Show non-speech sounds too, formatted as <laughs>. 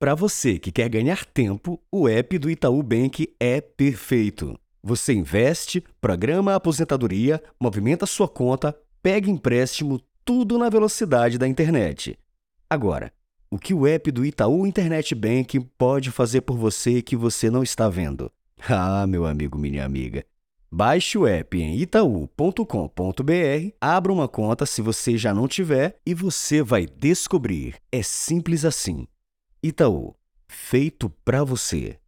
Para você que quer ganhar tempo, o app do Itaú Bank é perfeito. Você investe, programa a aposentadoria, movimenta sua conta, pega empréstimo, tudo na velocidade da internet. Agora, o que o app do Itaú Internet Bank pode fazer por você que você não está vendo? <laughs> Ah, meu amigo, minha amiga. Baixe o app em itaú.com.br, abra uma conta se você já não tiver e você vai descobrir. É simples assim. Itaú, feito para você.